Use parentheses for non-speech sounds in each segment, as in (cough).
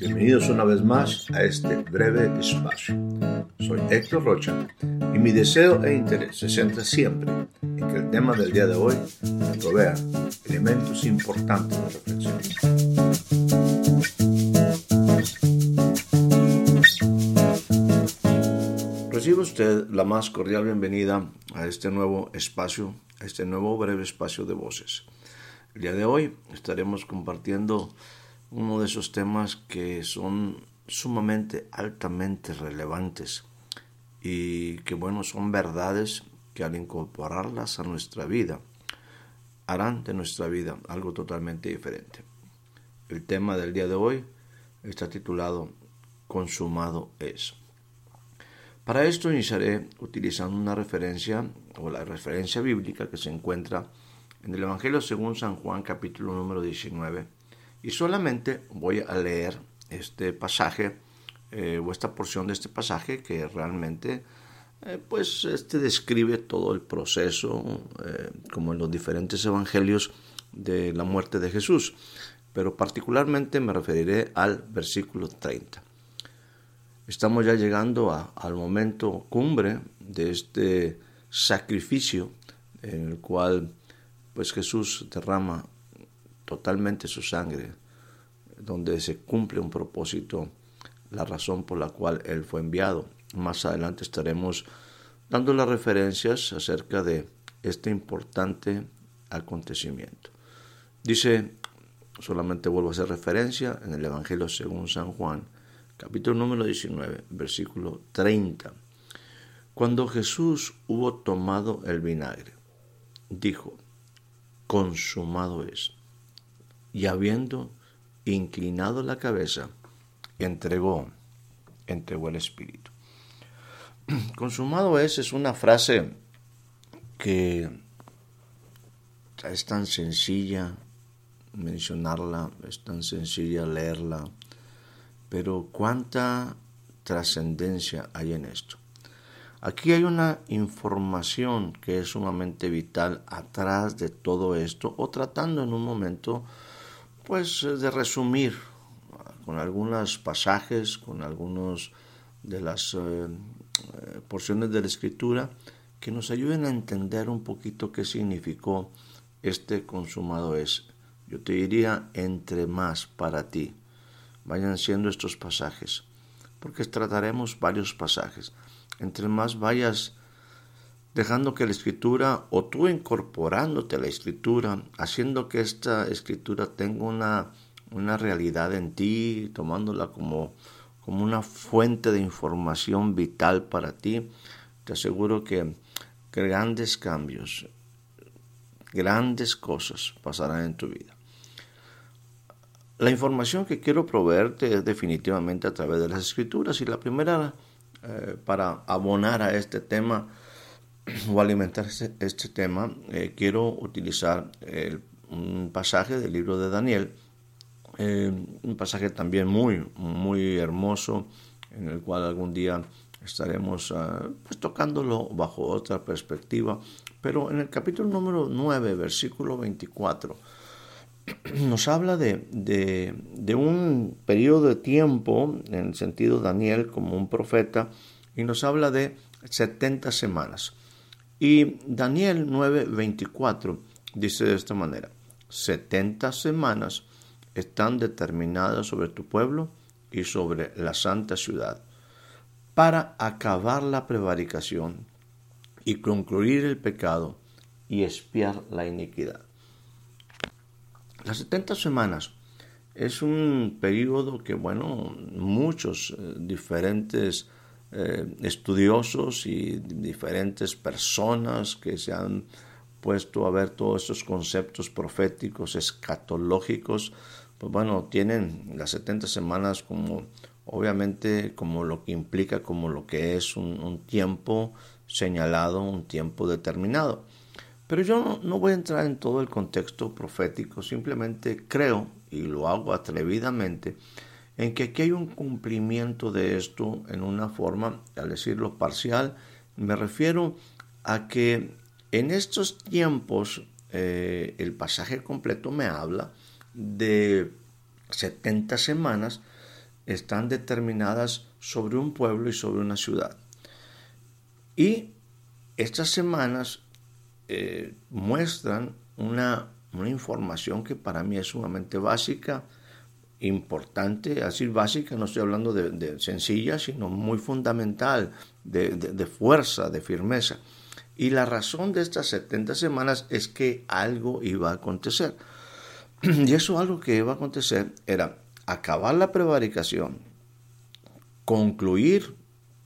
Bienvenidos una vez más a este breve espacio. Soy Héctor Rocha y mi deseo e interés se centra siempre en que el tema del día de hoy me provea elementos importantes de reflexión. Recibe usted la más cordial bienvenida a este nuevo espacio, a este nuevo breve espacio de voces. El día de hoy estaremos compartiendo uno de esos temas que son sumamente altamente relevantes y que bueno son verdades que al incorporarlas a nuestra vida harán de nuestra vida algo totalmente diferente. El tema del día de hoy está titulado Consumado es. Para esto iniciaré utilizando una referencia o la referencia bíblica que se encuentra en el Evangelio según San Juan capítulo número 19 y solamente voy a leer este pasaje eh, o esta porción de este pasaje que realmente eh, pues este describe todo el proceso eh, como en los diferentes evangelios de la muerte de Jesús. Pero particularmente me referiré al versículo 30 estamos ya llegando al momento cumbre de este sacrificio en el cual pues Jesús derrama totalmente su sangre, donde se cumple un propósito, la razón por la cual Él fue enviado. Más adelante estaremos dando las referencias acerca de este importante acontecimiento. Dice, solamente vuelvo a hacer referencia en el Evangelio según San Juan, capítulo número 19, versículo 30. Cuando Jesús hubo tomado el vinagre, dijo, consumado es. Y habiendo inclinado la cabeza, entregó, entregó el Espíritu. (clears throat) Consumado es es una frase que es tan sencilla mencionarla, es tan sencilla leerla, pero cuánta trascendencia hay en esto. Aquí hay una información que es sumamente vital atrás de todo esto o tratando en un momento pues de resumir con algunos pasajes, con algunas de las eh, eh, porciones de la escritura que nos ayuden a entender un poquito qué significó este consumado es. Yo te diría entre más para ti. Vayan siendo estos pasajes, porque trataremos varios pasajes entre más vayas dejando que la escritura o tú incorporándote a la escritura, haciendo que esta escritura tenga una, una realidad en ti, tomándola como, como una fuente de información vital para ti, te aseguro que grandes cambios, grandes cosas pasarán en tu vida. La información que quiero proveerte es definitivamente a través de las escrituras y la primera eh, para abonar a este tema (clears throat) o alimentar este, este tema, eh, quiero utilizar un pasaje del libro de Daniel, eh, un pasaje también muy, muy hermoso, en el cual algún día estaremos ah, pues, tocándolo bajo otra perspectiva, pero en el capítulo número 9, versículo 24, (clears throat) nos habla de, de, un periodo de tiempo, en el sentido Daniel como un profeta, y nos habla de 70 semanas. Y Daniel 9:24 dice de esta manera, 70 semanas están determinadas sobre tu pueblo y sobre la santa ciudad, para acabar la prevaricación y concluir el pecado y espiar la iniquidad. Las 70 semanas es un periodo que, bueno, muchos eh, diferentes eh, estudiosos y diferentes personas que se han puesto a ver todos estos conceptos proféticos, escatológicos, pues bueno, tienen las 70 semanas como, obviamente, como lo que implica, como lo que es un tiempo señalado, un tiempo determinado. Pero yo no, voy a entrar en todo el contexto profético, simplemente creo, y lo hago atrevidamente, en que aquí hay un cumplimiento de esto en una forma, al decirlo parcial, me refiero a que en estos tiempos eh, el pasaje completo me habla de 70 semanas están determinadas sobre un pueblo y sobre una ciudad. Y estas semanas eh, muestran una, información que para mí es sumamente básica, importante, así básica, no estoy hablando de, sencilla, sino muy fundamental, de, fuerza, de firmeza. Y la razón de estas 70 semanas es que algo iba a acontecer. (clears throat) Y eso algo que iba a acontecer era acabar la prevaricación, concluir,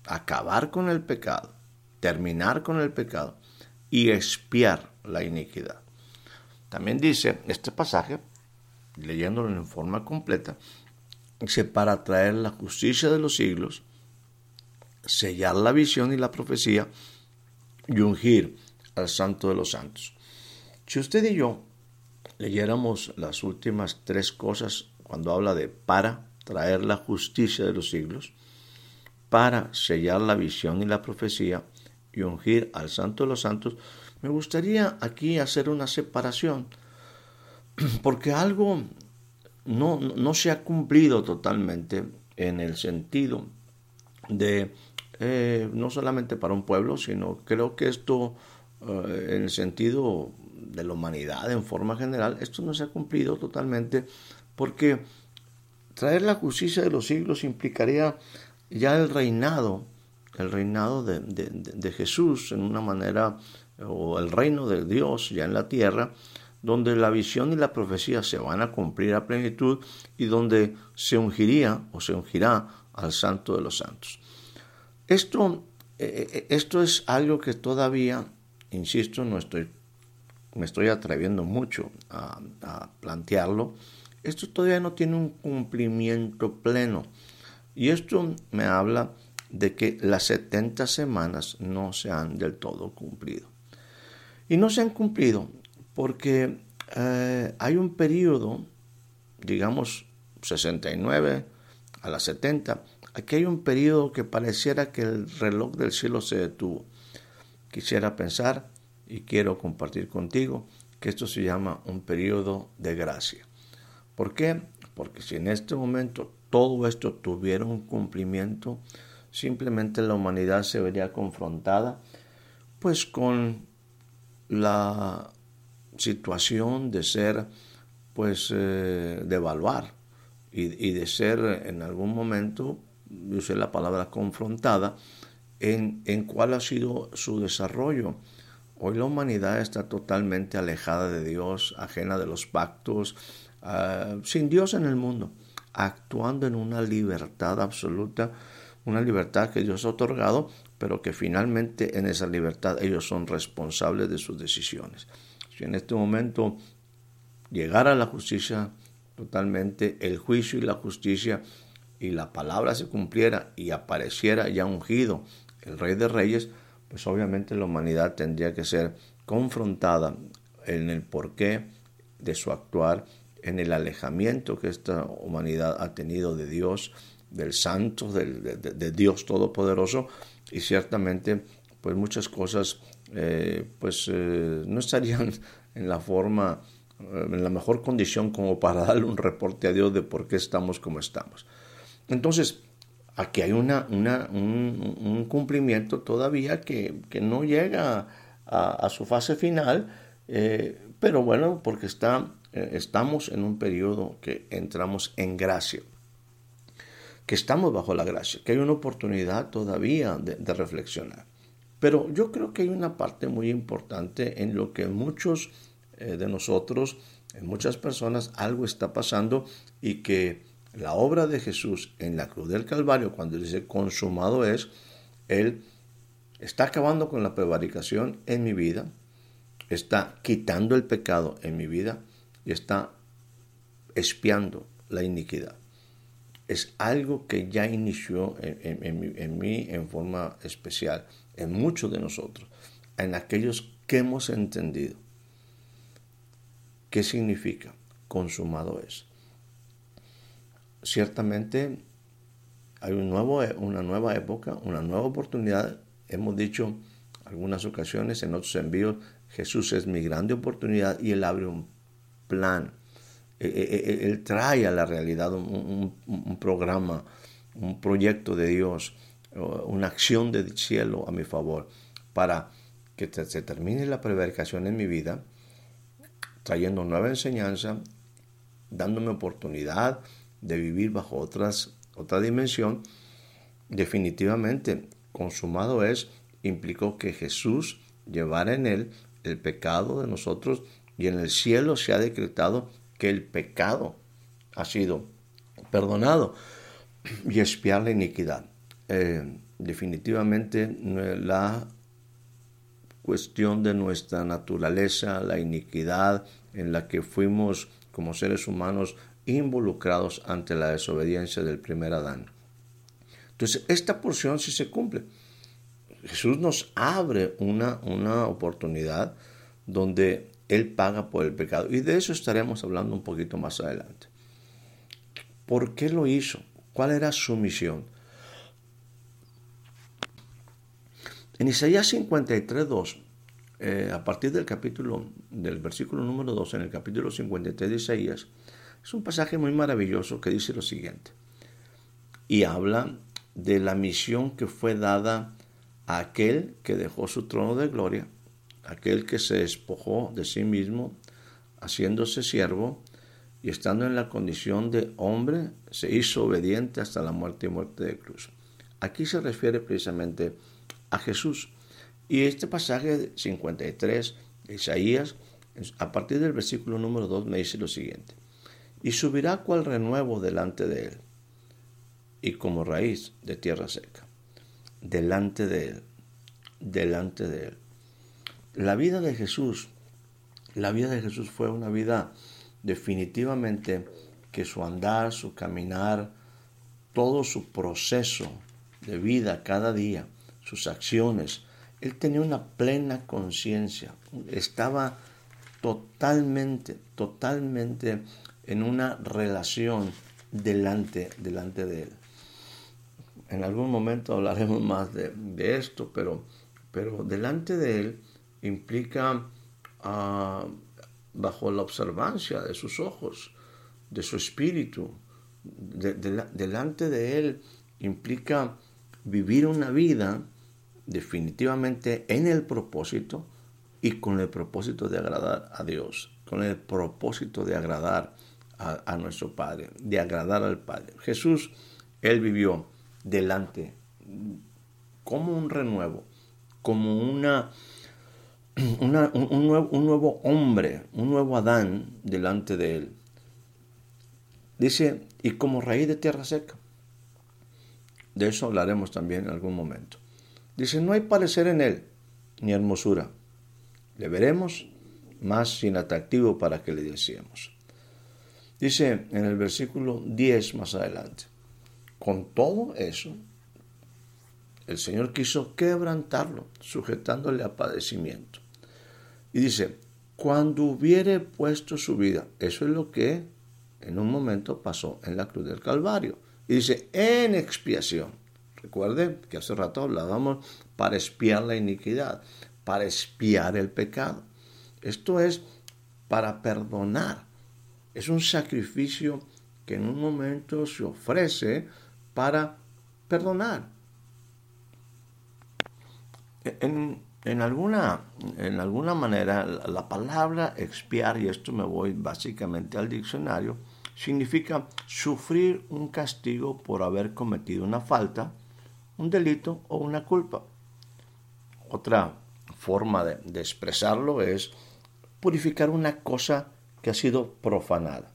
acabar con el pecado, terminar con el pecado y expiar la iniquidad. También dice este pasaje, leyéndolo en forma completa, dice, para traer la justicia de los siglos, sellar la visión y la profecía y ungir al santo de los santos. Si usted y yo leyéramos las últimas tres cosas cuando habla de para traer la justicia de los siglos, para sellar la visión y la profecía y ungir al santo de los santos, me gustaría aquí hacer una separación, (clears throat) porque algo no, no se ha cumplido totalmente en el sentido de eh, no solamente para un pueblo, sino creo que esto eh, en el sentido de la humanidad en forma general, esto no se ha cumplido totalmente porque traer la justicia de los siglos implicaría ya el reinado, el reinado de, de, Jesús en una manera, o el reino de Dios ya en la tierra, donde la visión y la profecía se van a cumplir a plenitud y donde se ungiría o se ungirá al santo de los santos. Esto, eh, eh, esto es algo que todavía, insisto, no estoy, me estoy atreviendo mucho a, plantearlo. Esto todavía no tiene un cumplimiento pleno. Y esto me habla de que las 70 semanas no se han del todo cumplido. Y no se han cumplido porque eh, hay un periodo, digamos 69 a las 70, Aquí hay un periodo que pareciera que el reloj del cielo se detuvo. Quisiera pensar y quiero compartir contigo que esto se llama un periodo de gracia. ¿Por qué? Porque si en este momento todo esto tuviera un cumplimiento, simplemente la humanidad se vería confrontada pues con la situación de ser pues eh, de evaluar y, de ser en algún momento usé la palabra confrontada, en, en cuál ha sido su desarrollo. Hoy la humanidad está totalmente alejada de Dios, ajena de los pactos, ah, sin Dios en el mundo, actuando en una libertad absoluta, una libertad que Dios ha otorgado, pero que finalmente en esa libertad ellos son responsables de sus decisiones. En este momento llegara la justicia totalmente, el juicio y la justicia y la palabra se cumpliera y apareciera ya ungido el Rey de Reyes, pues obviamente la humanidad tendría que ser confrontada en el porqué de su actuar, en el alejamiento que esta humanidad ha tenido de Dios, del Santo, de, Dios Todopoderoso, y ciertamente pues muchas cosas eh, pues eh, no estarían (laughs) en la forma, eh, en la mejor condición como para (laughs) darle un reporte a Dios de por qué estamos como estamos. Entonces, aquí hay una, un, cumplimiento todavía que, no llega a, su fase final, pero bueno, porque está, estamos en un periodo que entramos en gracia, que estamos bajo la gracia, que hay una oportunidad todavía de, reflexionar. Pero yo creo que hay una parte muy importante en lo que muchos eh, de nosotros, en muchas personas, algo está pasando y que la obra de Jesús en la cruz del Calvario, cuando dice consumado es, Él está acabando con la prevaricación en mi vida, está quitando el pecado en mi vida y está espiando la iniquidad. Es algo que ya inició en, mí en forma especial, en muchos de nosotros, en aquellos que hemos entendido qué significa consumado es. Ciertamente hay un nuevo, una nueva época, una nueva oportunidad. Hemos dicho algunas ocasiones en otros envíos, Jesús es mi grande oportunidad y Él abre un plan. Él trae a la realidad un, programa, un proyecto de Dios, una acción del cielo a mi favor, para que se termine la prevaricación en mi vida, trayendo nueva enseñanza, dándome oportunidad de vivir bajo otras, otra dimensión, definitivamente consumado es, implicó que Jesús llevara en él el pecado de nosotros y en el cielo se ha decretado que el pecado ha sido perdonado y expiar la iniquidad. Eh, definitivamente la cuestión de nuestra naturaleza, la iniquidad en la que fuimos como seres humanos involucrados ante la desobediencia del primer Adán. Entonces, esta porción sí se cumple. Jesús nos abre una, una oportunidad donde Él paga por el pecado. Y de eso estaremos hablando un poquito más adelante. ¿Por qué lo hizo? ¿Cuál era su misión? En Isaías 53, 2, eh, a partir del capítulo, del versículo número 2, en el capítulo 53 de Isaías, es un pasaje muy maravilloso que dice lo siguiente. Y habla de la misión que fue dada a aquel que dejó su trono de gloria, aquel que se despojó de sí mismo, haciéndose siervo, y estando en la condición de hombre, se hizo obediente hasta la muerte y muerte de cruz. Aquí se refiere precisamente a Jesús. Y este pasaje 53 de Isaías, a partir del versículo número 2, me dice lo siguiente. Y subirá cual renuevo delante de él, y como raíz de tierra seca. Delante de él, delante de él. La vida de Jesús, la vida de Jesús fue una vida definitivamente que su andar, su caminar, todo su proceso de vida cada día, sus acciones. Él tenía una plena conciencia, estaba totalmente, totalmente en una relación delante, delante de él. En algún momento hablaremos más de, esto, pero, pero delante de él implica ah, bajo la observancia de sus ojos, de su espíritu, delante de él implica vivir una vida definitivamente en el propósito y con el propósito de agradar a Dios, con el propósito de agradar a, nuestro Padre, de agradar al Padre. Jesús, Él vivió delante como un renuevo, como una, un, nuevo, un nuevo hombre, un nuevo Adán delante de Él. Dice, y como raíz de tierra seca. De eso hablaremos también en algún momento. Dice, no hay parecer en él, ni hermosura. Le veremos más sin atractivo para que le deseemos. Dice en el versículo 10 más adelante, con todo eso, el Señor quiso quebrantarlo, sujetándole a padecimiento. Y dice, cuando hubiere puesto su vida, eso es lo que en un momento pasó en la cruz del Calvario. Y dice, en expiación. Recuerde que hace rato hablábamos para espiar la iniquidad, para espiar el pecado. Esto es para perdonar. Es un sacrificio que en un momento se ofrece para perdonar. En, en, alguna, en alguna manera, la palabra expiar, y esto me voy básicamente al diccionario, significa sufrir un castigo por haber cometido una falta, un delito o una culpa. Otra forma de, expresarlo es purificar una cosa que ha sido profanada.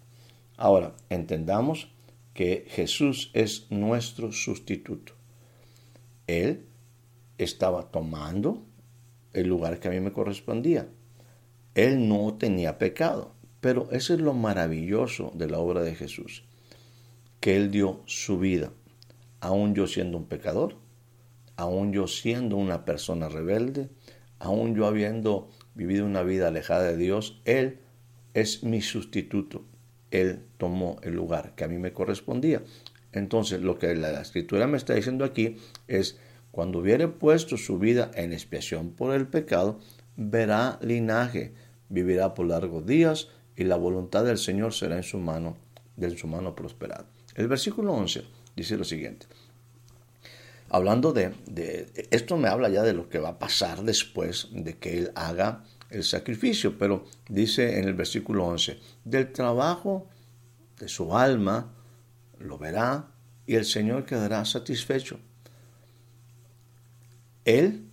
Ahora, entendamos que Jesús es nuestro sustituto. Él estaba tomando el lugar que a mí me correspondía. Él no tenía pecado, pero eso es lo maravilloso de la obra de Jesús, que Él dio su vida aún yo siendo un pecador, aún yo siendo una persona rebelde, aún yo habiendo vivido una vida alejada de Dios, Él es mi sustituto. Él tomó el lugar que a mí me correspondía. Entonces, lo que la escritura me está diciendo aquí es, cuando hubiere puesto su vida en expiación por el pecado, verá linaje, vivirá por largos días y la voluntad del Señor será en su mano, de su mano prosperada. El versículo 11 dice lo siguiente. Hablando de, esto me habla ya de lo que va a pasar después de que Él haga el sacrificio, pero dice en el versículo 11, del trabajo de su alma lo verá y el Señor quedará satisfecho. Él,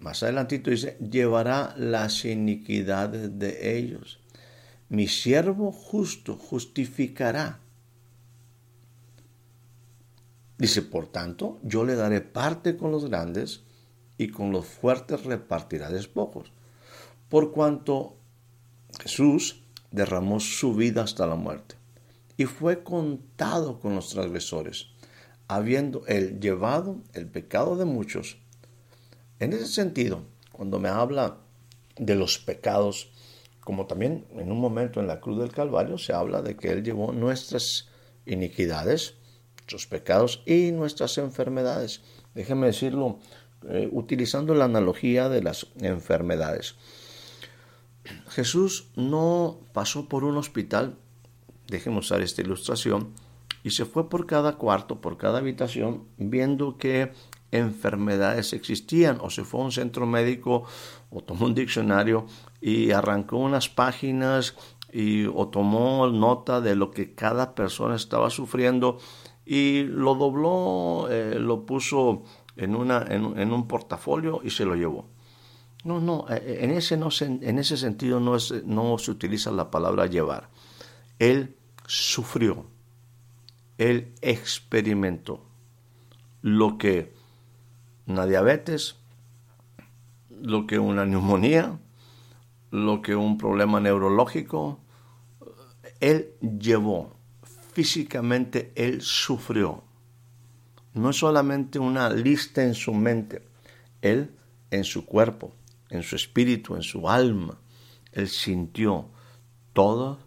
más adelantito dice, llevará las iniquidades de ellos. Mi siervo justo justificará. Dice, por tanto, yo le daré parte con los grandes y con los fuertes repartirá despojos. Por cuanto Jesús derramó su vida hasta la muerte y fue contado con los transgresores, habiendo él llevado el pecado de muchos. En ese sentido, cuando me habla de los pecados, como también en un momento en la cruz del Calvario se habla de que él llevó nuestras iniquidades, nuestros pecados y nuestras enfermedades. Déjeme decirlo eh, utilizando la analogía de las enfermedades. Jesús no pasó por un hospital déjenme usar esta ilustración, y se fue por cada cuarto, por cada habitación, viendo qué enfermedades existían, o se fue a un centro médico, o tomó un diccionario y arrancó unas páginas y, o tomó nota de lo que cada persona estaba sufriendo y lo dobló, eh, lo puso en, una, en, un portafolio y se lo llevó. No, no, eh, en ese, no, en ese sentido no, es, no se utiliza la palabra llevar. Él sufrió, él experimentó lo que una diabetes, lo que una neumonía, lo que un problema neurológico, él llevó, físicamente él sufrió. No es solamente una lista en su mente, él en su cuerpo, en su espíritu, en su alma, él sintió todo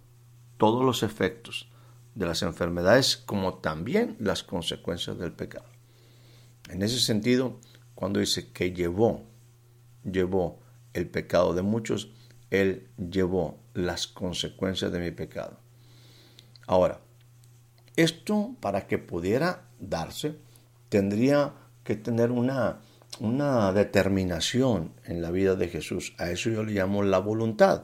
todos los efectos de las enfermedades como también las consecuencias del pecado. En ese sentido, cuando dice que llevó, llevó el pecado de muchos, Él llevó las consecuencias de mi pecado. Ahora, esto para que pudiera darse, tendría que tener una, una determinación en la vida de Jesús. A eso yo le llamo la voluntad.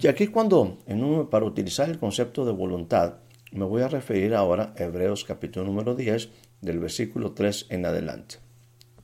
Y aquí cuando, en para utilizar el concepto de voluntad, me voy a referir ahora a Hebreos capítulo número 10, del versículo 3 en adelante.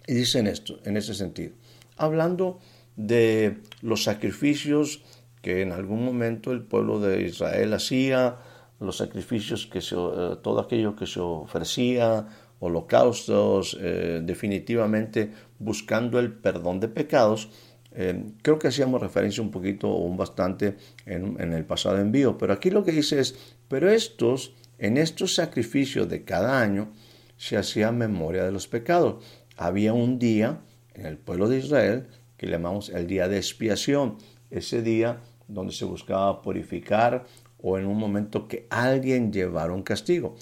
Y dicen esto, en ese sentido, hablando de los sacrificios que en algún momento el pueblo de Israel hacía, los sacrificios que eh, todo aquello que se ofrecía, holocaustos, eh, definitivamente buscando el perdón de pecados, eh, creo que hacíamos referencia un poquito o un bastante en, en, el pasado envío, pero aquí lo que dice es, pero estos, en estos sacrificios de cada año, se hacía memoria de los pecados. Había un día en el pueblo de Israel que llamamos el día de expiación, ese día donde se buscaba purificar o en un momento que alguien llevara un castigo.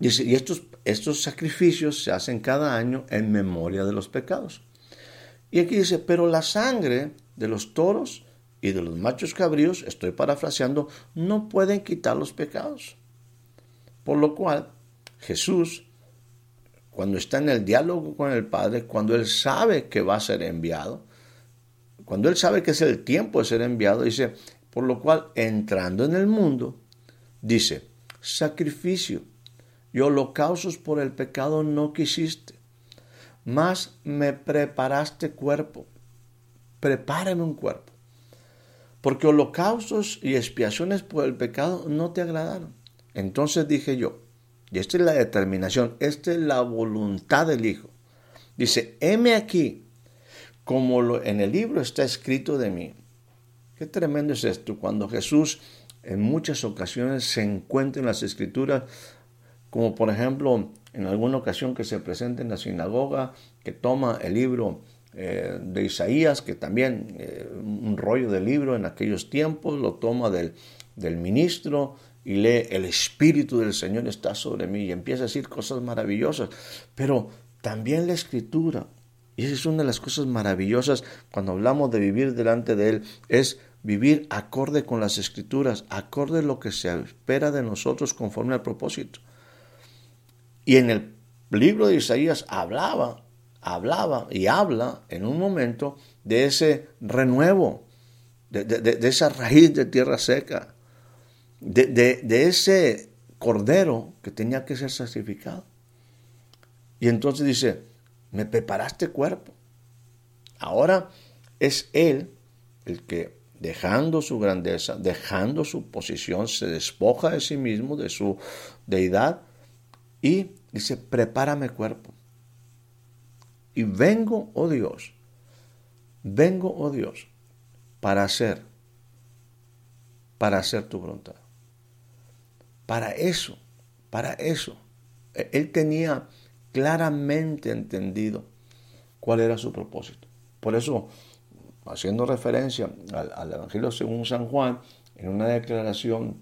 y estos, estos sacrificios se hacen cada año en memoria de los pecados. Y aquí dice, pero la sangre de los toros y de los machos cabríos, estoy parafraseando, no pueden quitar los pecados. Por lo cual, Jesús, cuando está en el diálogo con el Padre, cuando Él sabe que va a ser enviado, cuando Él sabe que es el tiempo de ser enviado, dice, por lo cual, entrando en el mundo, dice, sacrificio y holocaustos por el pecado no quisiste más me preparaste cuerpo. Prepárame un cuerpo. Porque holocaustos y expiaciones por el pecado no te agradaron. Entonces dije yo, y esta es la determinación, esta es la voluntad del Hijo. Dice, heme aquí, como lo, en el libro está escrito de mí. Qué tremendo es esto, cuando Jesús en muchas ocasiones se encuentra en las escrituras, como por ejemplo en alguna ocasión que se presenta en la sinagoga, que toma el libro eh, de Isaías, que también eh, un rollo de libro en aquellos tiempos, lo toma del, del ministro y lee, el Espíritu del Señor está sobre mí y empieza a decir cosas maravillosas, pero también la escritura, y esa es una de las cosas maravillosas cuando hablamos de vivir delante de Él, es vivir acorde con las escrituras, acorde a lo que se espera de nosotros conforme al propósito. Y en el libro de Isaías hablaba, hablaba y habla en un momento de ese renuevo, de, esa raíz de tierra seca, de ese cordero que tenía que ser sacrificado. Y entonces dice, me preparaste cuerpo. Ahora es Él el que, dejando su grandeza, dejando su posición, se despoja de sí mismo, de su deidad, y dice, prepárame cuerpo. Y vengo, oh Dios, vengo, oh Dios, para hacer, para hacer tu voluntad. Para eso, para eso. E-, él tenía claramente entendido cuál era su propósito. Por eso, haciendo referencia al, Evangelio según San Juan, en una declaración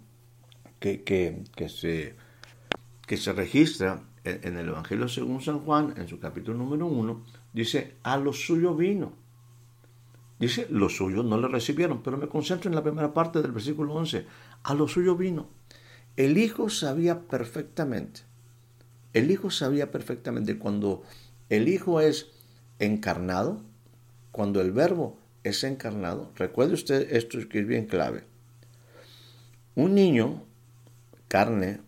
que, que, se, que se registra en, el Evangelio según San Juan, en su capítulo número uno, dice, a lo suyo vino. Dice, los suyos no le recibieron, pero me concentro en la primera parte del versículo 11. A lo suyo vino. El Hijo sabía perfectamente el Hijo sabía perfectamente cuando el Hijo es encarnado, cuando el Verbo es encarnado, recuerde usted esto que es bien clave. Un niño, carne,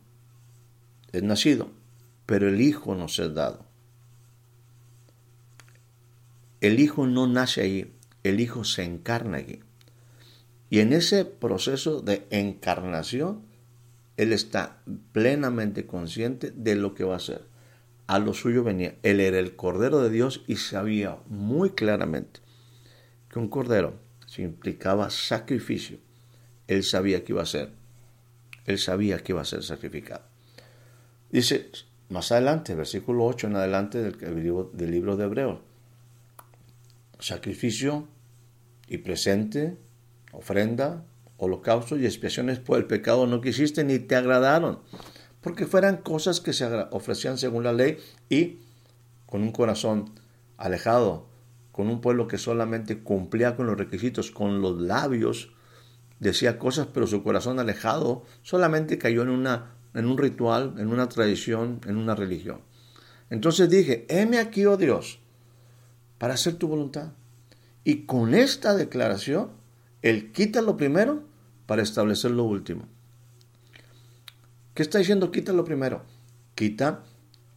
es nacido, pero el Hijo no se ha dado. El Hijo no nace ahí, el Hijo se encarna allí. Y en ese proceso de encarnación, él está plenamente consciente de lo que va a hacer. A lo suyo venía. Él era el Cordero de Dios y sabía muy claramente que un Cordero se implicaba sacrificio. Él sabía que iba a ser. Él sabía que iba a ser sacrificado. Dice más adelante, versículo 8 en adelante del del libro de Hebreos. Sacrificio y presente, ofrenda, holocaustos y expiaciones por el pecado no quisiste ni te agradaron, porque fueran cosas que se ofrecían según la ley y con un corazón alejado, con un pueblo que solamente cumplía con los requisitos, con los labios, decía cosas, pero su corazón alejado solamente cayó en, una, en un ritual, en una tradición, en una religión. Entonces dije, heme aquí, oh Dios, para hacer tu voluntad. Y con esta declaración, Él quita lo primero para establecer lo último. ¿Qué está diciendo? Quita lo primero. Quita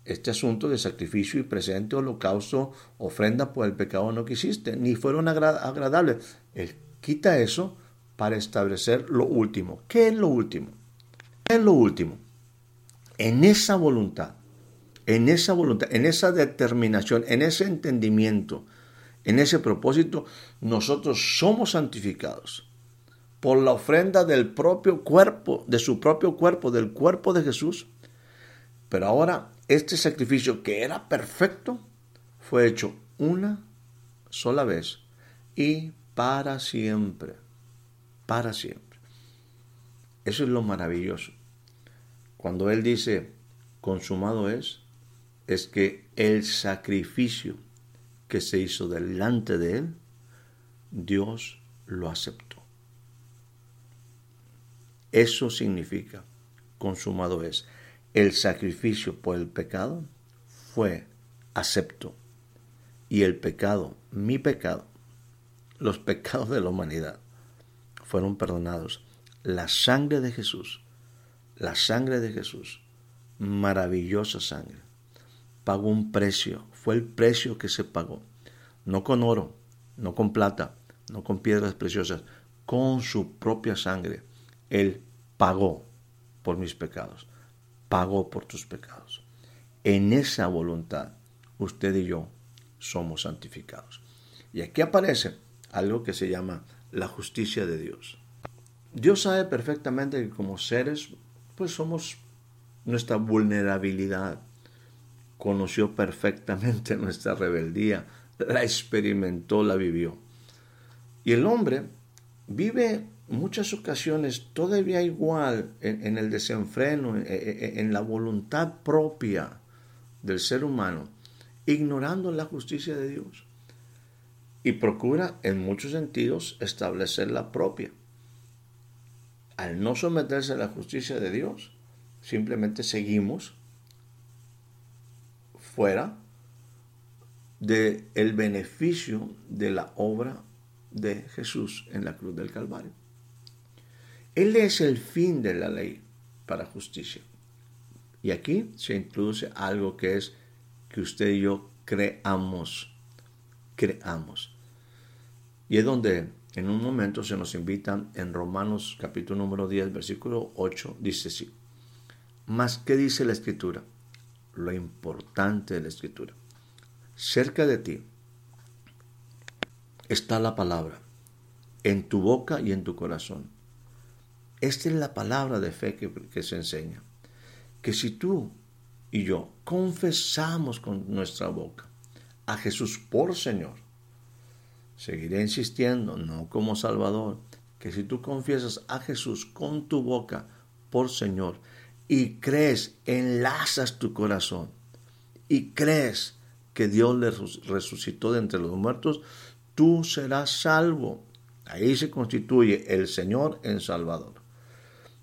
este asunto de sacrificio y presente, holocausto, ofrenda por el pecado no que hiciste, ni fueron agradables. Él quita eso para establecer lo último. ¿Qué es lo último? ¿Qué es lo último? En esa voluntad, en esa voluntad, en esa determinación, en ese entendimiento, en ese propósito, nosotros somos santificados por la ofrenda del propio cuerpo, de su propio cuerpo, del cuerpo de Jesús. Pero ahora este sacrificio que era perfecto fue hecho una sola vez y para siempre, para siempre. Eso es lo maravilloso. Cuando Él dice, consumado es, es que el sacrificio que se hizo delante de Él, Dios lo aceptó. Eso significa, consumado es, el sacrificio por el pecado fue acepto. Y el pecado, mi pecado, los pecados de la humanidad, fueron perdonados. La sangre de Jesús, la sangre de Jesús, maravillosa sangre, pagó un precio, fue el precio que se pagó, no con oro, no con plata, no con piedras preciosas, con su propia sangre él pagó por mis pecados, pagó por tus pecados. En esa voluntad, usted y yo somos santificados. Y aquí aparece algo que se llama la justicia de Dios. Dios sabe perfectamente que como seres, pues somos nuestra vulnerabilidad. Conoció perfectamente (laughs) nuestra rebeldía, la experimentó, la vivió. Y el hombre vive muchas ocasiones todavía igual en, el desenfreno, en, la voluntad propia del ser humano, ignorando la justicia de Dios. y procura en muchos sentidos establecer la propia. Al no someterse a la justicia de Dios, simplemente seguimos fuera del el beneficio de la obra de Jesús en la cruz del Calvario. Él es el fin de la ley para justicia. Y aquí se introduce algo que es que usted y yo creamos, creamos. Y es donde en un momento se nos invita en Romanos capítulo número 10, versículo 8, dice así. Más, ¿qué dice la escritura? Lo importante de la escritura. Cerca de ti está la palabra, en tu boca y en tu corazón. Esta es la palabra de fe que, se enseña. Que si tú y yo confesamos con nuestra boca a Jesús por Señor, seguiré insistiendo, no como Salvador, que si tú confiesas a Jesús con tu boca por Señor y crees, enlazas tu corazón y crees que Dios le resucitó de entre los muertos, tú serás salvo. Ahí se constituye el Señor en Salvador.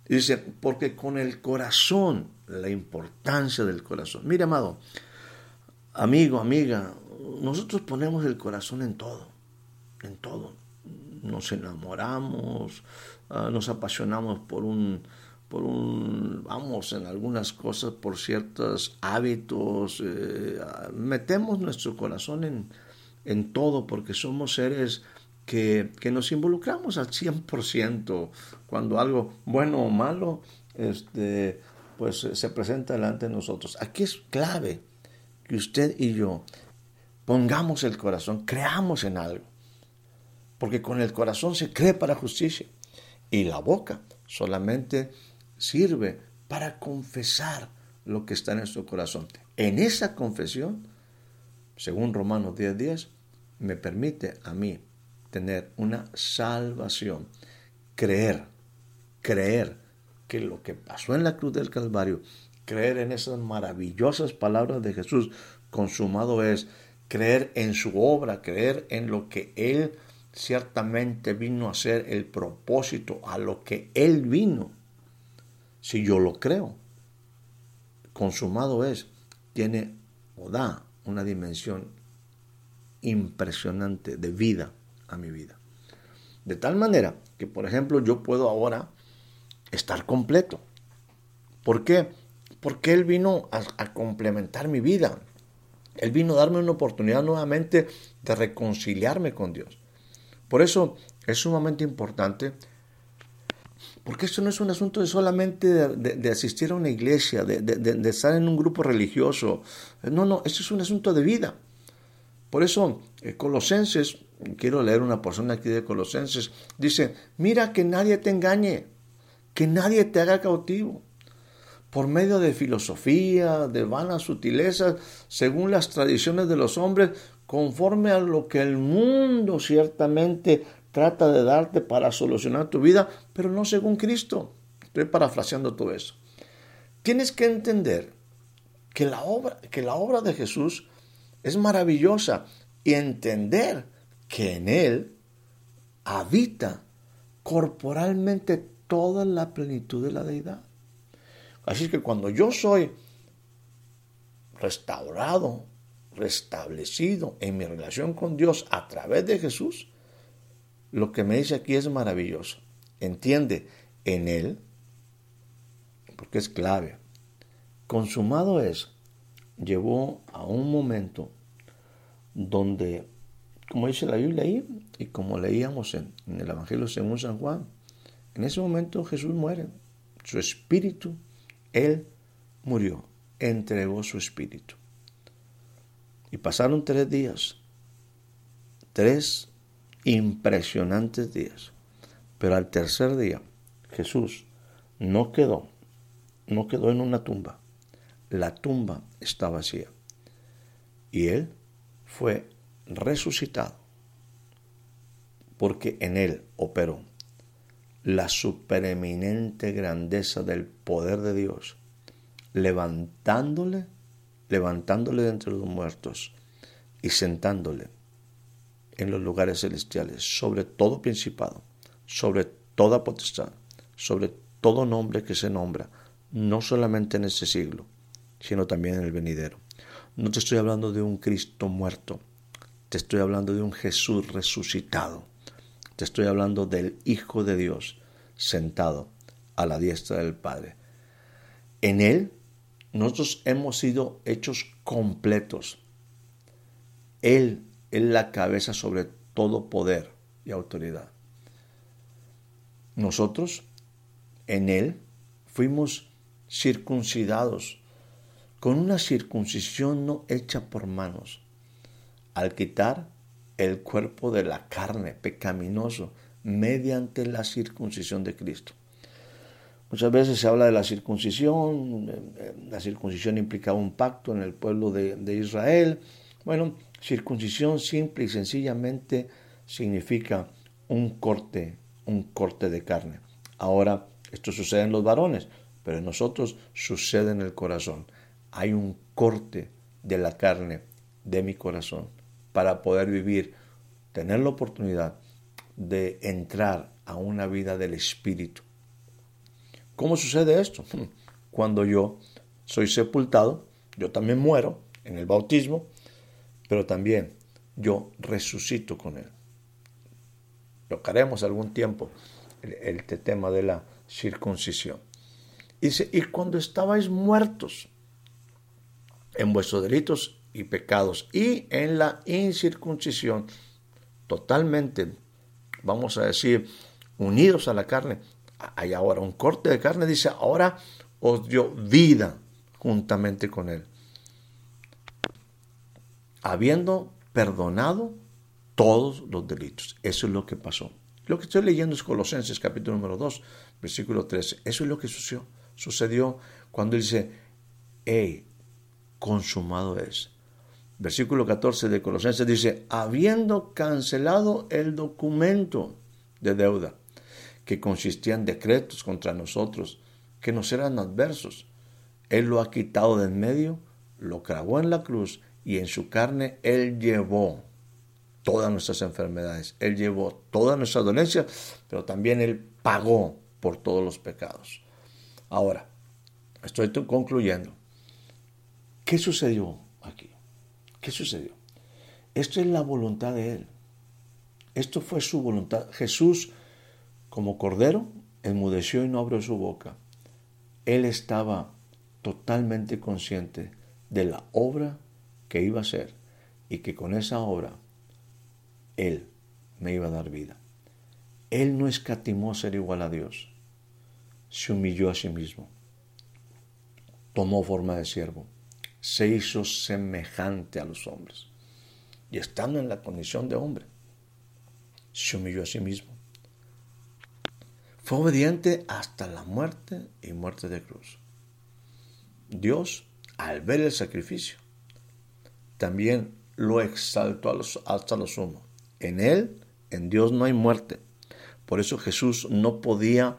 Dice, porque con el corazón, la importancia del corazón. Mira, amado, amigo, amiga, nosotros ponemos el corazón en todo en todo. Nos enamoramos, ah, nos apasionamos por un, por un, vamos, en algunas cosas, por ciertos hábitos, eh, metemos nuestro corazón en, en todo porque somos seres que, nos involucramos al 100% cuando algo bueno o malo este, pues se presenta delante de nosotros. Aquí es clave que usted y yo pongamos el corazón, creamos en algo porque con el corazón se cree para justicia y la boca solamente sirve para confesar lo que está en nuestro corazón. En esa confesión, según Romanos 10:10, me permite a mí tener una salvación, creer, creer que lo que pasó en la cruz del Calvario, creer en esas maravillosas palabras de Jesús, consumado es, creer en su obra, creer en lo que Él ciertamente vino a ser el propósito a lo que Él vino. Si yo lo creo, consumado es, tiene o da una dimensión impresionante de vida mi vida. De tal manera que, por ejemplo, yo puedo ahora estar completo. ¿Por qué? Porque Él vino a, complementar mi vida. Él vino a darme una oportunidad nuevamente de reconciliarme con Dios. Por eso es sumamente importante, porque esto no es un asunto de solamente de, asistir a una iglesia, de, estar en un grupo religioso. No, no, esto es un asunto de vida. Por eso, eh, Colosenses, quiero leer una porción aquí de Colosenses, dice, mira que nadie te engañe, que nadie te haga cautivo por medio de filosofía, de vanas sutilezas, según las tradiciones de los hombres, conforme a lo que el mundo ciertamente trata de darte para solucionar tu vida, pero no según Cristo. Estoy parafraseando todo eso. Tienes que entender que la obra, que la obra de Jesús es maravillosa y entender que en Él habita corporalmente toda la plenitud de la deidad. Así que cuando yo soy restaurado restablecido en mi relación con Dios a través de Jesús, lo que me dice aquí es maravilloso. Entiende, en Él, porque es clave, consumado es, llevó a un momento donde, como dice la Biblia ahí, y como leíamos en, en el Evangelio según San Juan, en ese momento Jesús muere, su espíritu, Él murió, entregó su espíritu. Y pasaron tres días, tres impresionantes días. Pero al tercer día, Jesús no quedó, no quedó en una tumba. La tumba está vacía. Y Él fue resucitado porque en Él operó la supereminente grandeza del poder de Dios, levantándole levantándole de entre los muertos y sentándole en los lugares celestiales, sobre todo principado, sobre toda potestad, sobre todo nombre que se nombra, no solamente en este siglo, sino también en el venidero. No te estoy hablando de un Cristo muerto, te estoy hablando de un Jesús resucitado, te estoy hablando del Hijo de Dios sentado a la diestra del Padre. En Él nosotros hemos sido hechos completos. Él es la cabeza sobre todo poder y autoridad. Nosotros en Él fuimos circuncidados con una circuncisión no hecha por manos, al quitar el cuerpo de la carne pecaminoso mediante la circuncisión de Cristo. Muchas veces se habla de la circuncisión, eh, eh, la circuncisión implicaba un pacto en el pueblo de, de Israel. Bueno, circuncisión simple y sencillamente significa un corte, un corte de carne. Ahora, esto sucede en los varones, pero en nosotros sucede en el corazón. Hay un corte de la carne de mi corazón para poder vivir, tener la oportunidad de entrar a una vida del Espíritu ¿Cómo sucede esto? (laughs) Cuando yo soy sepultado, yo también muero en el bautismo, pero también yo resucito con Él. Tocaremos algún tiempo el, tema de la circuncisión. Dice, y cuando estabais muertos en vuestros delitos y pecados y en la incircuncisión, totalmente, vamos a decir, unidos a la carne, hay ahora un corte de carne, dice, ahora os dio vida juntamente con él. Habiendo perdonado todos los delitos. Eso es lo que pasó. Lo que estoy leyendo es Colosenses capítulo número 2, versículo 13. Eso es lo que sucedió. Sucedió cuando dice, hey, consumado es. Versículo 14 de Colosenses dice, habiendo cancelado el documento de deuda que consistían decretos contra nosotros, que nos eran adversos. Él lo ha quitado de en medio, lo clavó en la cruz y en su carne Él llevó todas nuestras enfermedades, Él llevó todas nuestras dolencias, pero también Él pagó por todos los pecados. Ahora, estoy concluyendo. ¿Qué sucedió? ¿Qué sucedió? Esto es la voluntad de Él. Esto fue su voluntad. Jesús como cordero, enmudeció y no abrió su boca. Él estaba totalmente consciente de la obra que iba a hacer y que con esa obra Él me iba a dar vida. Él no escatimó ser igual a Dios. Se humilló a sí mismo. Tomó forma de siervo. Se hizo semejante a los hombres. Y estando en la condición de hombre, se humilló a sí mismo fue obediente hasta la muerte y muerte de cruz. Dios, al ver el sacrificio, también lo exaltó hasta lo sumo. En Él, en Dios no hay muerte. Por eso Jesús no podía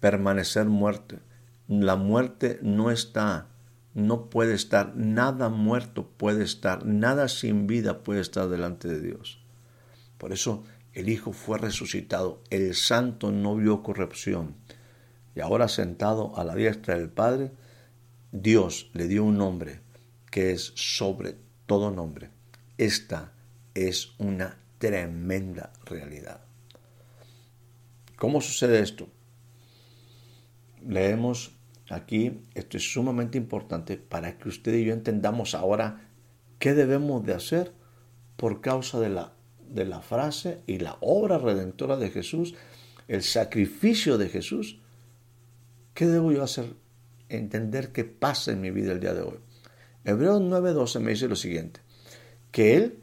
permanecer muerto. La muerte no está, no puede estar, nada muerto puede estar, nada sin vida puede estar delante de Dios. Por eso el Hijo fue resucitado, el Santo no vio corrupción. Y ahora sentado a la diestra del Padre, Dios le dio un nombre que es sobre todo nombre. Esta es una tremenda realidad. ¿Cómo sucede esto? Leemos aquí, esto es sumamente importante para que usted y yo entendamos ahora qué debemos de hacer por causa de la de la frase y la obra redentora de Jesús, el sacrificio de Jesús, ¿qué debo yo hacer? Entender qué pasa en mi vida el día de hoy. Hebreos 9:12 me dice lo siguiente, que Él,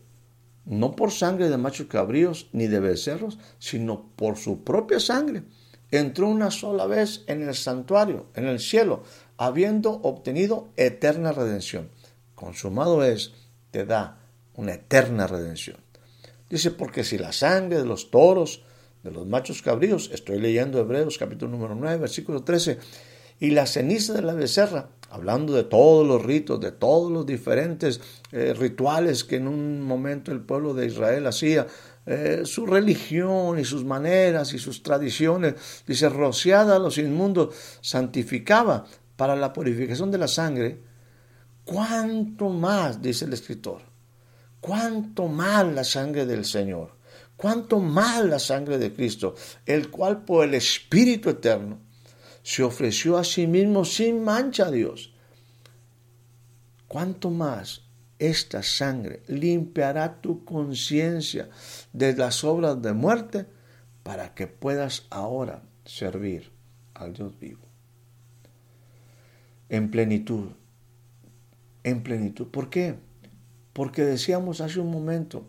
no por sangre de machos cabríos ni de becerros, sino por su propia sangre, entró una sola vez en el santuario, en el cielo, habiendo obtenido eterna redención. Consumado es, te da una eterna redención. Dice, porque si la sangre de los toros, de los machos cabríos, estoy leyendo Hebreos capítulo número 9, versículo 13, y la ceniza de la becerra, hablando de todos los ritos, de todos los diferentes eh, rituales que en un momento el pueblo de Israel hacía eh, su religión y sus maneras y sus tradiciones, dice, rociada a los inmundos, santificaba para la purificación de la sangre, cuánto más, dice el escritor, cuánto más la sangre del Señor, cuánto más la sangre de Cristo, el cual por el Espíritu Eterno se ofreció a sí mismo sin mancha a Dios. Cuánto más esta sangre limpiará tu conciencia de las obras de muerte para que puedas ahora servir al Dios vivo. En plenitud, en plenitud. ¿Por qué? Porque decíamos hace un momento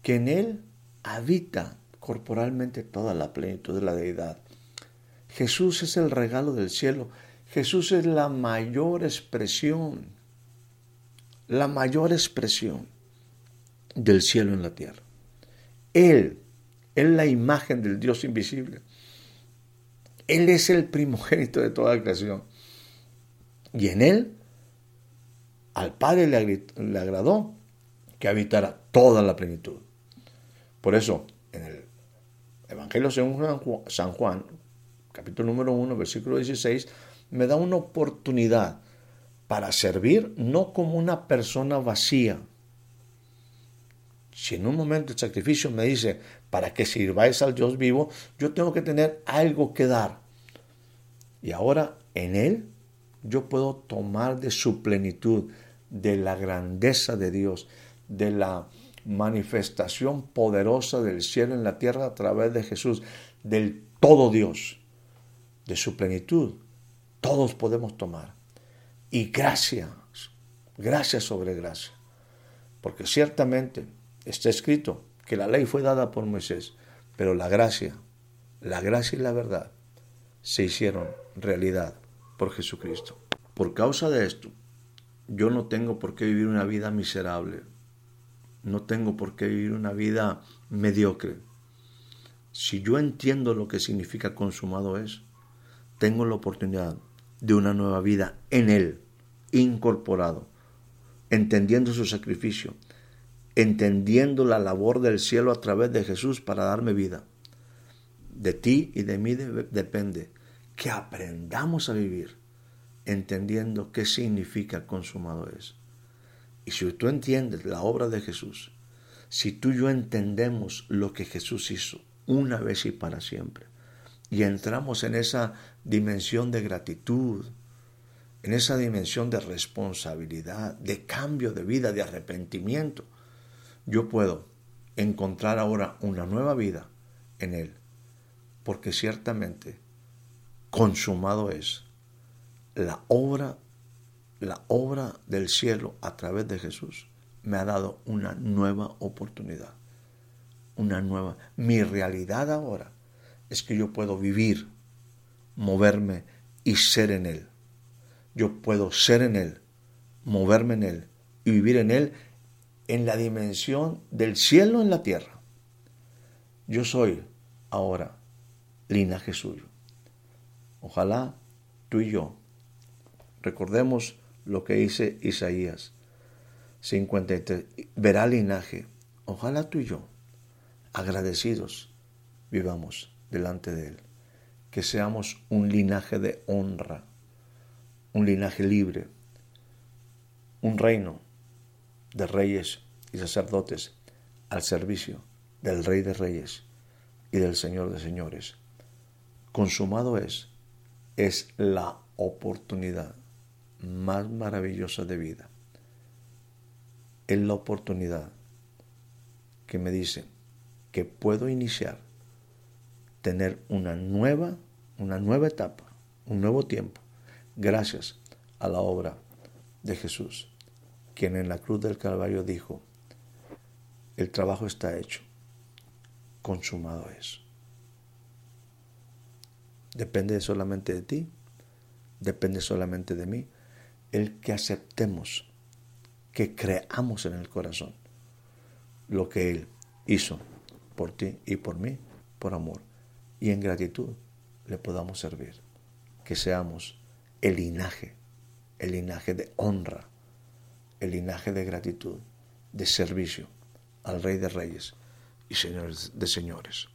que en Él habita corporalmente toda la plenitud de la deidad. Jesús es el regalo del cielo. Jesús es la mayor expresión la mayor expresión del cielo en la tierra. Él es la imagen del Dios invisible. Él es el primogénito de toda la creación. Y en Él, al Padre le, agradó que habitara toda la plenitud. Por eso, en el Evangelio según San Juan, capítulo número 1, versículo 16, me da una oportunidad para servir no como una persona vacía. Si en un momento de sacrificio me dice, para que sirváis al Dios vivo, yo tengo que tener algo que dar. Y ahora en Él yo puedo tomar de su plenitud, de la grandeza de Dios, de la manifestación poderosa del cielo en la tierra a través de Jesús, del todo Dios, de su plenitud. Todos podemos tomar y gracia, gracia sobre gracia. Porque ciertamente está escrito que la ley fue dada por Moisés, pero la gracia, la gracia y la verdad se hicieron realidad por Jesucristo. Por causa de esto, yo no tengo por qué vivir una vida miserable, no tengo por qué vivir una vida mediocre. Si yo entiendo lo que significa consumado es, tengo la oportunidad de una nueva vida en Él, incorporado, entendiendo su sacrificio, entendiendo la labor del cielo a través de Jesús para darme vida. De ti y de mí depende que aprendamos a vivir entendiendo qué significa consumado es. Y si tú entiendes la obra de Jesús, si tú y yo entendemos lo que Jesús hizo una vez y para siempre, y entramos en esa dimensión de gratitud, en esa dimensión de responsabilidad, de cambio de vida, de arrepentimiento, yo puedo encontrar ahora una nueva vida en Él, porque ciertamente consumado es la obra, la obra del cielo a través de Jesús me ha dado una nueva oportunidad, una nueva. Mi realidad ahora es que yo puedo vivir, moverme y ser en Él. Yo puedo ser en Él, moverme en Él y vivir en Él en la dimensión del cielo en la tierra. Yo soy ahora linaje suyo. Ojalá tú y yo recordemos lo que dice Isaías 53. Verá linaje. Ojalá tú y yo, agradecidos, vivamos delante de Él. Que seamos un linaje de honra, un linaje libre, un reino de reyes y sacerdotes al servicio del Rey de Reyes y del Señor de Señores. Consumado es, es la oportunidad más maravillosa de vida. Es la oportunidad que me dice que puedo iniciar tener una nueva, una nueva etapa, un nuevo tiempo, gracias a la obra de Jesús, quien en la cruz del Calvario dijo, el trabajo está hecho, consumado es. Depende solamente de ti, depende solamente de mí, el que aceptemos, que creamos en el corazón lo que Él hizo por ti y por mí, por amor y en gratitud le podamos servir. Que seamos el linaje, el linaje de honra, el linaje de gratitud, de servicio al Rey de Reyes y señores de señores.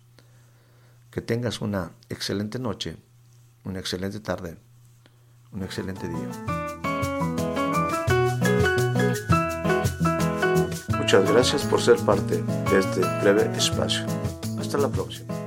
Que tengas una excelente noche, una excelente tarde, un excelente día. Muchas gracias por ser parte de este breve espacio. Hasta la próxima.